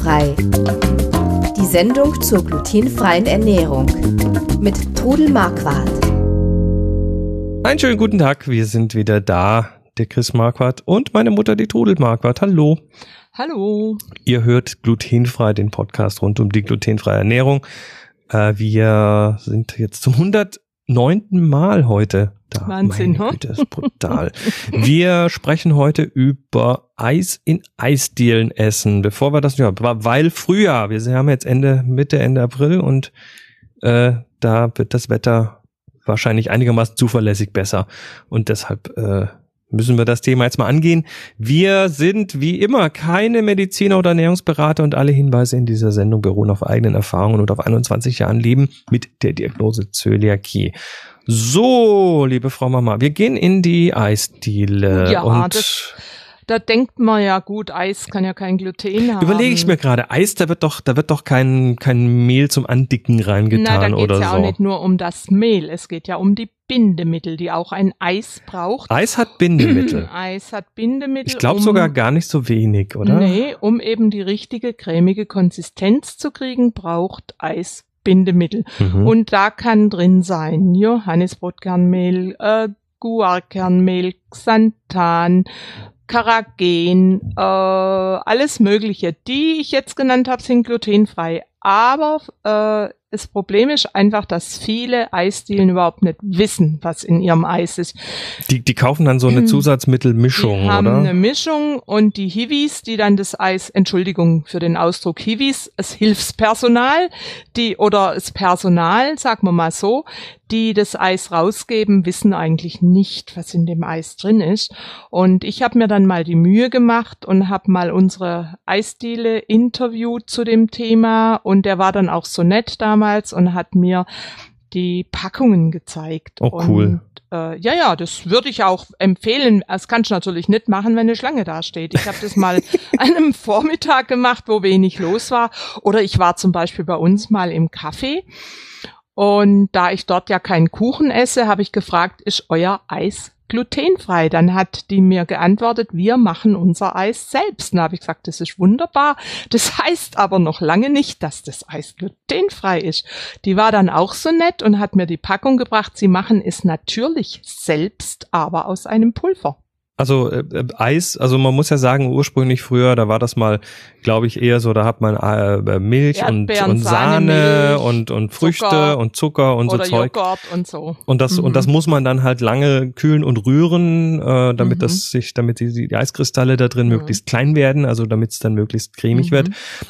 Glutenfrei. Die Sendung zur glutenfreien Ernährung mit Trudel Marquardt. Einen schönen guten Tag, wir sind wieder da, der Chris Marquardt und meine Mutter, die Trudel Marquardt. Hallo. Hallo. Ihr hört glutenfrei, den Podcast rund um die glutenfreie Ernährung. Äh, wir sind jetzt zum 109. Mal heute da. Wahnsinn, Meine Güte, ist brutal. wir sprechen heute über Eis in Eisdielen essen. Bevor wir das, ja, weil Frühjahr, wir haben jetzt Ende, Mitte, Ende April und äh, da wird das Wetter wahrscheinlich einigermaßen zuverlässig besser. Und deshalb äh, müssen wir das Thema jetzt mal angehen. Wir sind wie immer keine Mediziner oder Ernährungsberater und alle Hinweise in dieser Sendung beruhen auf eigenen Erfahrungen und auf 21 Jahren Leben mit der Diagnose Zöliakie. So, liebe Frau Mama, wir gehen in die Eisdiele Ja, und das- Da denkt man ja, gut, Eis kann ja kein Gluten haben. überlege ich mir gerade, Eis, da wird doch, da wird doch kein, kein Mehl zum Andicken Na, da reingetan geht oder es ja so. auch nicht nur um das Mehl, es geht ja um die Bindemittel, die auch ein Eis braucht. Eis hat Bindemittel. Eis hat Bindemittel. Ich glaube um, sogar gar nicht so wenig, oder? Nee, um eben die richtige cremige Konsistenz zu kriegen, braucht Eis Bindemittel. Mhm. Und da kann drin sein Johannisbrotkernmehl, äh, Guarkernmehl, Xanthan, Karagen, äh, alles Mögliche. Die ich jetzt genannt habe, sind glutenfrei. Aber äh, das Problem ist einfach, dass viele Eisdielen überhaupt nicht wissen, was in ihrem Eis ist. Die, die kaufen dann so eine Zusatzmittelmischung, Die haben oder? eine Mischung und die Hiwis, die dann das Eis, Entschuldigung für den Ausdruck Hiwis, das Hilfspersonal, die oder das Personal, sagen wir mal so, die das Eis rausgeben, wissen eigentlich nicht, was in dem Eis drin ist. Und ich habe mir dann mal die Mühe gemacht und habe mal unsere Eisdiele interviewt zu dem Thema und der war dann auch so nett damals und hat mir die Packungen gezeigt. Oh, cool. Und, äh, ja, ja, das würde ich auch empfehlen. Das kannst du natürlich nicht machen, wenn eine Schlange da steht. Ich habe das mal an einem Vormittag gemacht, wo wenig los war. Oder ich war zum Beispiel bei uns mal im Café. Und da ich dort ja keinen Kuchen esse, habe ich gefragt, ist euer Eis glutenfrei? Dann hat die mir geantwortet, wir machen unser Eis selbst. Dann habe ich gesagt, das ist wunderbar. Das heißt aber noch lange nicht, dass das Eis glutenfrei ist. Die war dann auch so nett und hat mir die Packung gebracht. Sie machen es natürlich selbst, aber aus einem Pulver. Also äh, äh, Eis, also man muss ja sagen, ursprünglich früher, da war das mal, glaube ich, eher so, da hat man äh, Milch und, und Sahne und, und Früchte Zucker und Zucker und Oder so Zeug. Joghurt und so. Und das, und Mhm. das muss man dann halt lange kühlen und rühren, äh, damit Mhm. das sich, damit die, die Eiskristalle da drin Mhm. möglichst klein werden, also damit es dann möglichst cremig Mhm. wird.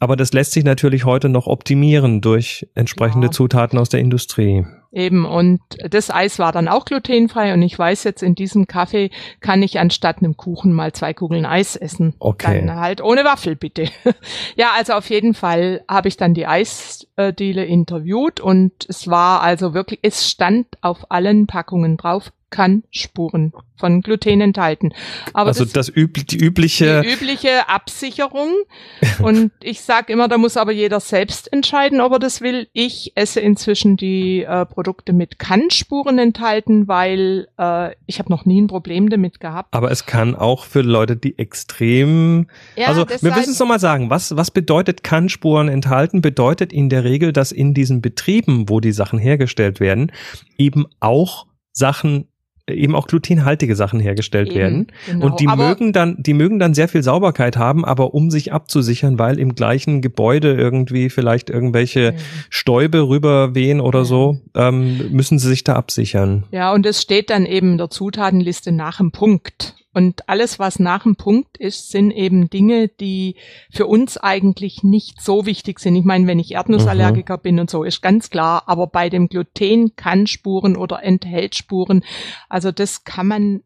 Aber das lässt sich natürlich heute noch optimieren durch entsprechende Ja. Zutaten aus der Industrie. Eben, und das Eis war dann auch glutenfrei und ich weiß jetzt, in diesem Kaffee kann ich anstatt einem Kuchen mal zwei Kugeln Eis essen. Okay. Dann halt ohne Waffel, bitte. ja, also auf jeden Fall habe ich dann die Eisdiele interviewt und es war also wirklich, es stand auf allen Packungen drauf, kann Spuren von Gluten enthalten. Aber also das, das, üb die übliche, die übliche Absicherung. Und ich sage immer, da muss aber jeder selbst entscheiden, ob er das will. Ich esse inzwischen die äh, Produkte mit Kannspuren enthalten, weil äh, ich habe noch nie ein Problem damit gehabt. aber es kann auch für Leute, die extrem Ja, also wir müssen es nochmal sagen, was, was bedeutet Kannspuren enthalten? Bedeutet in der Regel, dass in diesen Betrieben, wo die Sachen hergestellt werden, eben auch Sachen, eben auch glutenhaltige Sachen hergestellt Eben, werden. genau. Und die Aber- mögen dann, die mögen dann sehr viel Sauberkeit haben, aber um sich abzusichern, weil im gleichen Gebäude irgendwie vielleicht irgendwelche Mhm. Stäube rüberwehen oder Ja. so, ähm, müssen sie sich da absichern. Ja, und es steht dann eben in der Zutatenliste nach dem Punkt. Und alles, was nach dem Punkt ist, sind eben Dinge, die für uns eigentlich nicht so wichtig sind. Ich meine, wenn ich Erdnussallergiker bin und so, ist ganz klar. Aber bei dem Gluten kann Spuren oder enthält Spuren. Also das kann man.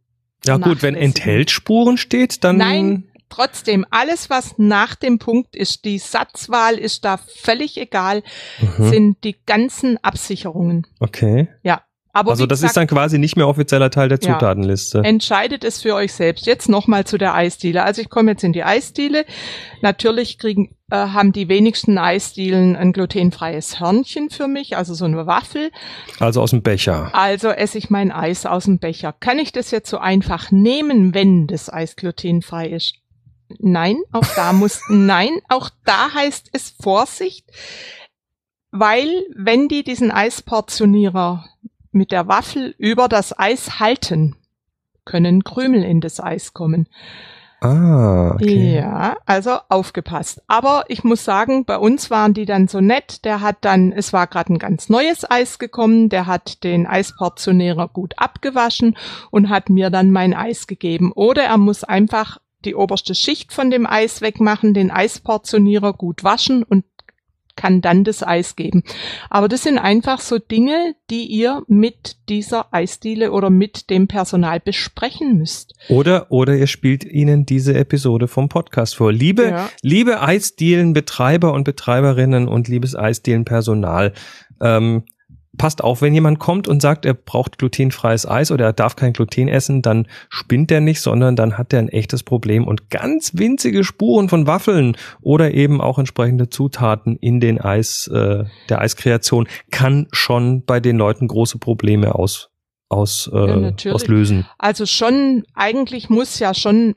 Ja gut, wenn enthält Spuren steht, dann Nein, trotzdem, alles, was nach dem Punkt ist, die Satzwahl ist da völlig egal, Mhm. sind die ganzen Absicherungen. Okay. Ja. Aber also das gesagt, ist dann quasi nicht mehr offizieller Teil der Ja. Zutatenliste. Entscheidet es für euch selbst. Jetzt nochmal zu der Eisdiele. Also ich komme jetzt in die Eisdiele. Natürlich kriegen, äh, haben die wenigsten Eisdielen ein glutenfreies Hörnchen für mich, also so eine Waffel. Also aus dem Becher. Also esse ich mein Eis aus dem Becher. Kann ich das jetzt so einfach nehmen, wenn das Eis glutenfrei ist? Nein, auch da muss, nein, auch da heißt es Vorsicht, weil wenn die diesen Eisportionierer mit der Waffel über das Eis halten, können Krümel in das Eis kommen. Ah, okay. Ja, also aufgepasst. Aber ich muss sagen, bei uns waren die dann so nett. Der hat dann, es war gerade ein ganz neues Eis gekommen, der hat den Eisportionierer gut abgewaschen und hat mir dann mein Eis gegeben. Oder er muss einfach die oberste Schicht von dem Eis wegmachen, den Eisportionierer gut waschen und kann dann das Eis geben. Aber das sind einfach so Dinge, die ihr mit dieser Eisdiele oder mit dem Personal besprechen müsst. Oder, oder ihr spielt ihnen diese Episode vom Podcast vor. Liebe, ja. liebe Eisdielenbetreiber und Betreiberinnen und liebes Eisdielenpersonal, ähm, passt auf, wenn jemand kommt und sagt, er braucht glutenfreies Eis oder er darf kein Gluten essen, dann spinnt er nicht, sondern dann hat er ein echtes Problem und ganz winzige Spuren von Waffeln oder eben auch entsprechende Zutaten in den Eis, äh, der Eiskreation kann schon bei den Leuten große Probleme aus, aus, äh, ja, auslösen. Also schon, eigentlich muss ja schon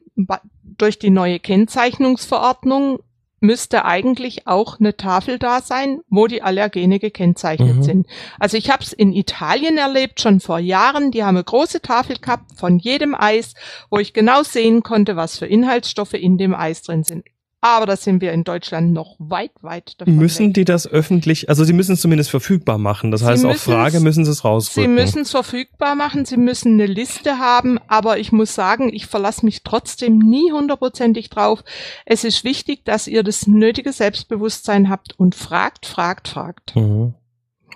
durch die neue Kennzeichnungsverordnung müsste eigentlich auch eine Tafel da sein, wo die Allergene gekennzeichnet mhm. sind. Also ich habe es in Italien erlebt, schon vor Jahren. Die haben eine große Tafel gehabt von jedem Eis, wo ich genau sehen konnte, was für Inhaltsstoffe in dem Eis drin sind. Aber da sind wir in Deutschland noch weit, weit davon. Müssen weg. die das öffentlich, also sie müssen es zumindest verfügbar machen. Das sie heißt, auf Frage müssen sie es rausrücken. Sie müssen es verfügbar machen, sie müssen eine Liste haben, aber ich muss sagen, ich verlasse mich trotzdem nie hundertprozentig drauf. Es ist wichtig, dass ihr das nötige Selbstbewusstsein habt und fragt, fragt, fragt. Mhm.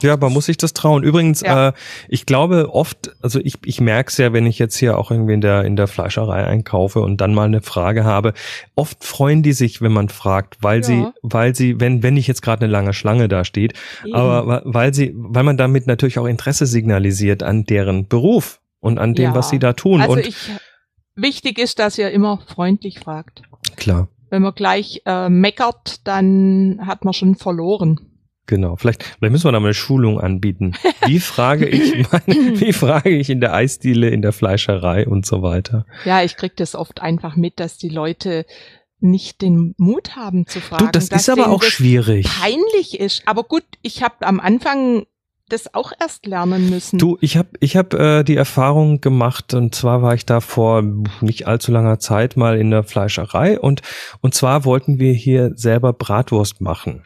Ja, man muss sich das trauen. Übrigens, ja. äh, ich glaube oft, also ich, ich merke es ja, wenn ich jetzt hier auch irgendwie in der, in der Fleischerei einkaufe und dann mal eine Frage habe, oft freuen die sich, wenn man fragt, weil ja. sie, weil sie, wenn, wenn nicht jetzt gerade eine lange Schlange da steht, Eben. aber weil sie, weil man damit natürlich auch Interesse signalisiert an deren Beruf und an dem, ja. was sie da tun. Also und ich, wichtig ist, dass ihr immer freundlich fragt. Klar. Wenn man gleich äh, meckert, dann hat man schon verloren. Genau, vielleicht, vielleicht müssen wir da mal eine Schulung anbieten. Wie frage ich, meine, wie frage ich in der Eisdiele, in der Fleischerei und so weiter? Ja, ich krieg das oft einfach mit, dass die Leute nicht den Mut haben zu fragen. Du, das ist aber auch schwierig. Peinlich ist. Aber gut, ich habe am Anfang das auch erst lernen müssen. Du, ich habe ich hab, äh, die Erfahrung gemacht und zwar war ich da vor nicht allzu langer Zeit mal in der Fleischerei und und zwar wollten wir hier selber Bratwurst machen.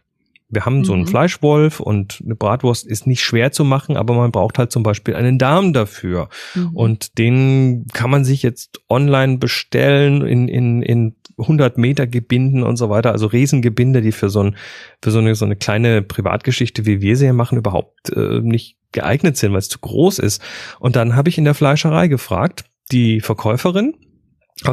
Wir haben mhm. so einen mhm. Fleischwolf und eine Bratwurst ist nicht schwer zu machen, aber man braucht halt zum Beispiel einen Darm dafür. Mhm. Und den kann man sich jetzt online bestellen in, in, in 100 Meter Gebinden und so weiter, also Riesengebinde, die für so, ein, für so, eine, so eine kleine Privatgeschichte, wie wir sie hier machen, überhaupt äh, nicht geeignet sind, weil es zu groß ist. Und dann habe ich in der Fleischerei gefragt, die Verkäuferin,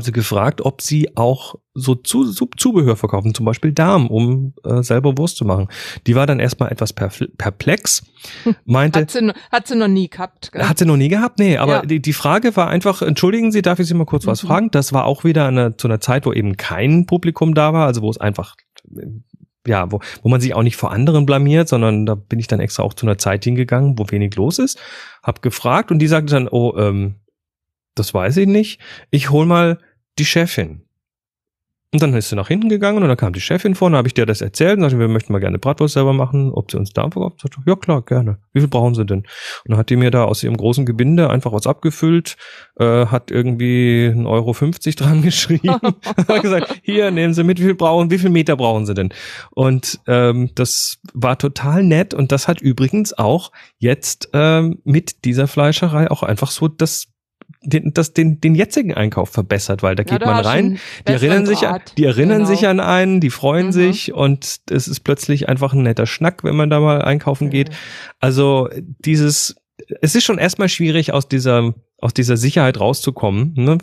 sie gefragt, ob sie auch so Zu Zubehör verkaufen, zum Beispiel Darm, um äh, selber Wurst zu machen. Die war dann erstmal etwas perplex, meinte. Hat sie, hat sie noch nie gehabt. Gell? Hat sie noch nie gehabt? Nee, aber ja. die, die Frage war einfach, entschuldigen Sie, darf ich Sie mal kurz was mhm. fragen? Das war auch wieder eine, zu einer Zeit, wo eben kein Publikum da war, also wo es einfach ja, wo, wo man sich auch nicht vor anderen blamiert, sondern da bin ich dann extra auch zu einer Zeit hingegangen, wo wenig los ist, hab gefragt und die sagte dann, oh, ähm, das weiß ich nicht. Ich hol mal die Chefin. Und dann ist sie nach hinten gegangen und dann kam die Chefin vor, dann habe ich dir das erzählt und sagte, wir möchten mal gerne Bratwurst selber machen, ob sie uns Darm verkauft. Sagte, ja klar, gerne. Wie viel brauchen sie denn? Und dann hat die mir da aus ihrem großen Gebinde einfach was abgefüllt, äh, hat irgendwie 1,50 Euro 50 dran geschrieben, hat gesagt, hier nehmen Sie mit, wie viel brauchen, wie viel Meter brauchen Sie denn? Und ähm, das war total nett und das hat übrigens auch jetzt ähm, mit dieser Fleischerei auch einfach so das den, das, den, den jetzigen Einkauf verbessert, weil da geht ja, man rein, die erinnern sich, an, die erinnern genau. sich an einen, die freuen mhm. sich und es ist plötzlich einfach ein netter Schnack, wenn man da mal einkaufen geht. Also dieses, es ist schon erstmal schwierig aus dieser aus dieser Sicherheit rauszukommen. Ne?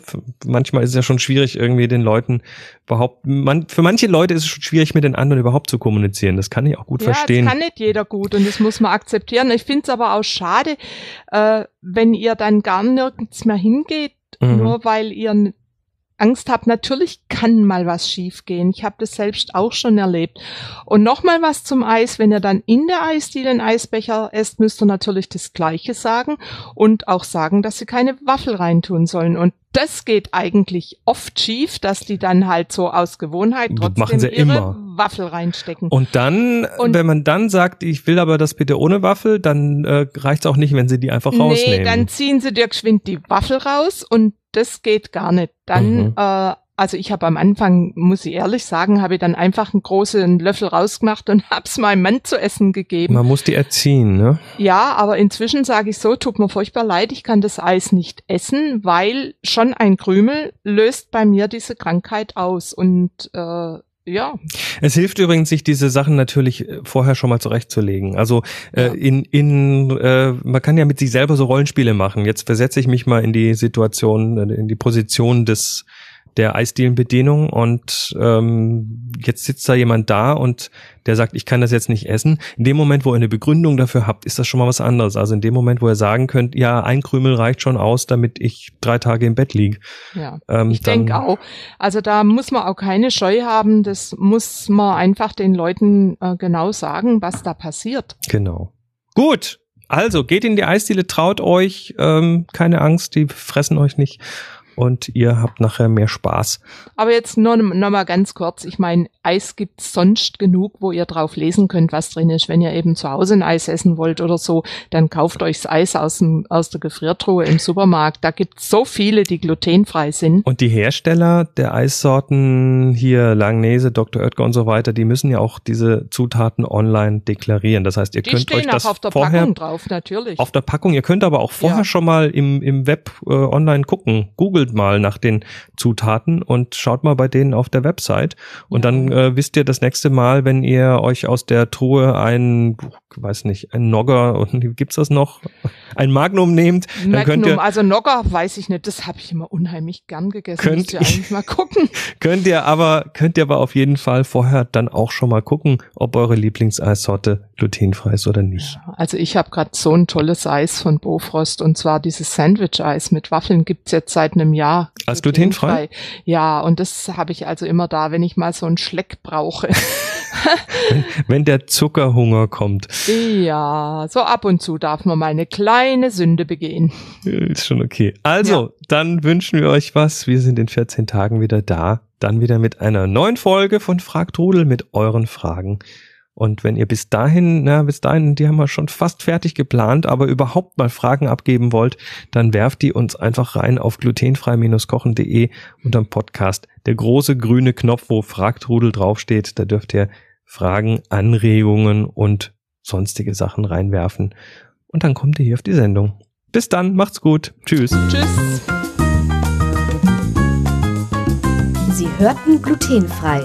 Manchmal ist es ja schon schwierig, irgendwie den Leuten überhaupt, man, für manche Leute ist es schon schwierig, mit den anderen überhaupt zu kommunizieren. Das kann ich auch gut ja, verstehen. Das kann nicht jeder gut und das muss man akzeptieren. Ich finde es aber auch schade, äh, wenn ihr dann gar nirgends mehr hingeht, mhm. nur weil ihr Angst habt, natürlich kann mal was schiefgehen. Ich habe das selbst auch schon erlebt. Und nochmal was zum Eis, wenn ihr dann in der Eisdiele einen Eisbecher esst, müsst ihr natürlich das Gleiche sagen und auch sagen, dass sie keine Waffel reintun sollen. Und das geht eigentlich oft schief, dass die dann halt so aus Gewohnheit trotzdem Machen sie ihre immer. Waffel reinstecken. Und dann, Und- wenn man dann sagt, ich will aber das bitte ohne Waffel, dann äh, reicht's auch nicht, wenn sie die einfach nee, rausnehmen. dann ziehen sie dir geschwind die Waffel raus und das geht gar nicht. Dann, Mhm. äh, also ich habe am Anfang, muss ich ehrlich sagen, habe ich dann einfach einen großen Löffel rausgemacht und hab's meinem Mann zu essen gegeben. man muss die erziehen, ne? Ja, aber inzwischen sage ich so, tut mir furchtbar leid, ich kann das Eis nicht essen, weil schon ein Krümel löst bei mir diese Krankheit aus. Und äh, ja, Es hilft übrigens, sich diese Sachen natürlich äh, vorher schon mal zurechtzulegen. Also äh, Ja. in, in äh, man kann ja mit sich selber so Rollenspiele machen. Jetzt versetze ich mich mal in die Situation, äh, in die Position des der Eisdielenbedienung und ähm, jetzt sitzt da jemand da und der sagt, ich kann das jetzt nicht essen. In dem Moment, wo ihr eine Begründung dafür habt, ist das schon mal was anderes. Also in dem Moment, wo ihr sagen könnt, ja, ein Krümel reicht schon aus, damit ich drei Tage im Bett liege. ja. Ähm, Ich denke auch. Also da muss man auch keine Scheu haben. Das muss man einfach den Leuten äh, genau sagen, was da passiert. Genau. Gut. Also geht in die Eisdiele, traut euch, ähm, keine Angst, die fressen euch nicht und ihr habt nachher mehr Spaß. Aber jetzt nur noch mal ganz kurz. Ich meine, Eis gibt's sonst genug, wo ihr drauf lesen könnt, was drin ist. Wenn ihr eben zu Hause ein Eis essen wollt oder so, dann kauft euch das Eis aus, dem, aus der Gefriertruhe im Supermarkt. Da gibt's so viele, die glutenfrei sind. Und die Hersteller der Eissorten hier Langnese, Dr. Oetker und so weiter, die müssen ja auch diese Zutaten online deklarieren. Das heißt, ihr Die könnt euch das auch auf der vorher Packung drauf, natürlich. auf der Packung. Ihr könnt aber auch vorher Ja. schon mal im, im Web äh, online gucken. Googelt mal nach den Zutaten und schaut mal bei denen auf der Website. Und Ja. dann äh, wisst ihr das nächste Mal, wenn ihr euch aus der Truhe ein, weiß nicht, ein Nogger, und gibt's das noch? Ein Magnum nehmt, dann könnt Magnum, ihr, also Nogger, weiß ich nicht, das habe ich immer unheimlich gern gegessen. Könnt Müsst ihr eigentlich mal gucken. könnt ihr aber, könnt ihr aber auf jeden Fall vorher dann auch schon mal gucken, ob eure Lieblingseissorte glutenfrei ist oder nicht. Also ich habe gerade so ein tolles Eis von Bofrost und zwar dieses Sandwich-Eis mit Waffeln gibt's jetzt seit einem Jahr. Als glutenfrei? Ja, und das habe ich also immer da, wenn ich mal so einen Schleck brauche. Wenn der Zuckerhunger kommt. ja, so ab und zu darf man mal eine kleine Sünde begehen. Ist schon okay. Also, dann wünschen wir euch was. Wir sind in 14 Tagen wieder da. Dann wieder mit einer neuen Folge von Frag Trudel mit euren Fragen. Und wenn ihr bis dahin, na, bis dahin, die haben wir schon fast fertig geplant, aber überhaupt mal Fragen abgeben wollt, dann werft die uns einfach rein auf glutenfrei-kochen.de unterm Podcast. Der große grüne Knopf, wo Frag Trudel draufsteht, da dürft ihr Fragen, Anregungen und sonstige Sachen reinwerfen. Und dann kommt ihr hier auf die Sendung. Bis dann, macht's gut. Tschüss. Tschüss. Sie hörten glutenfrei.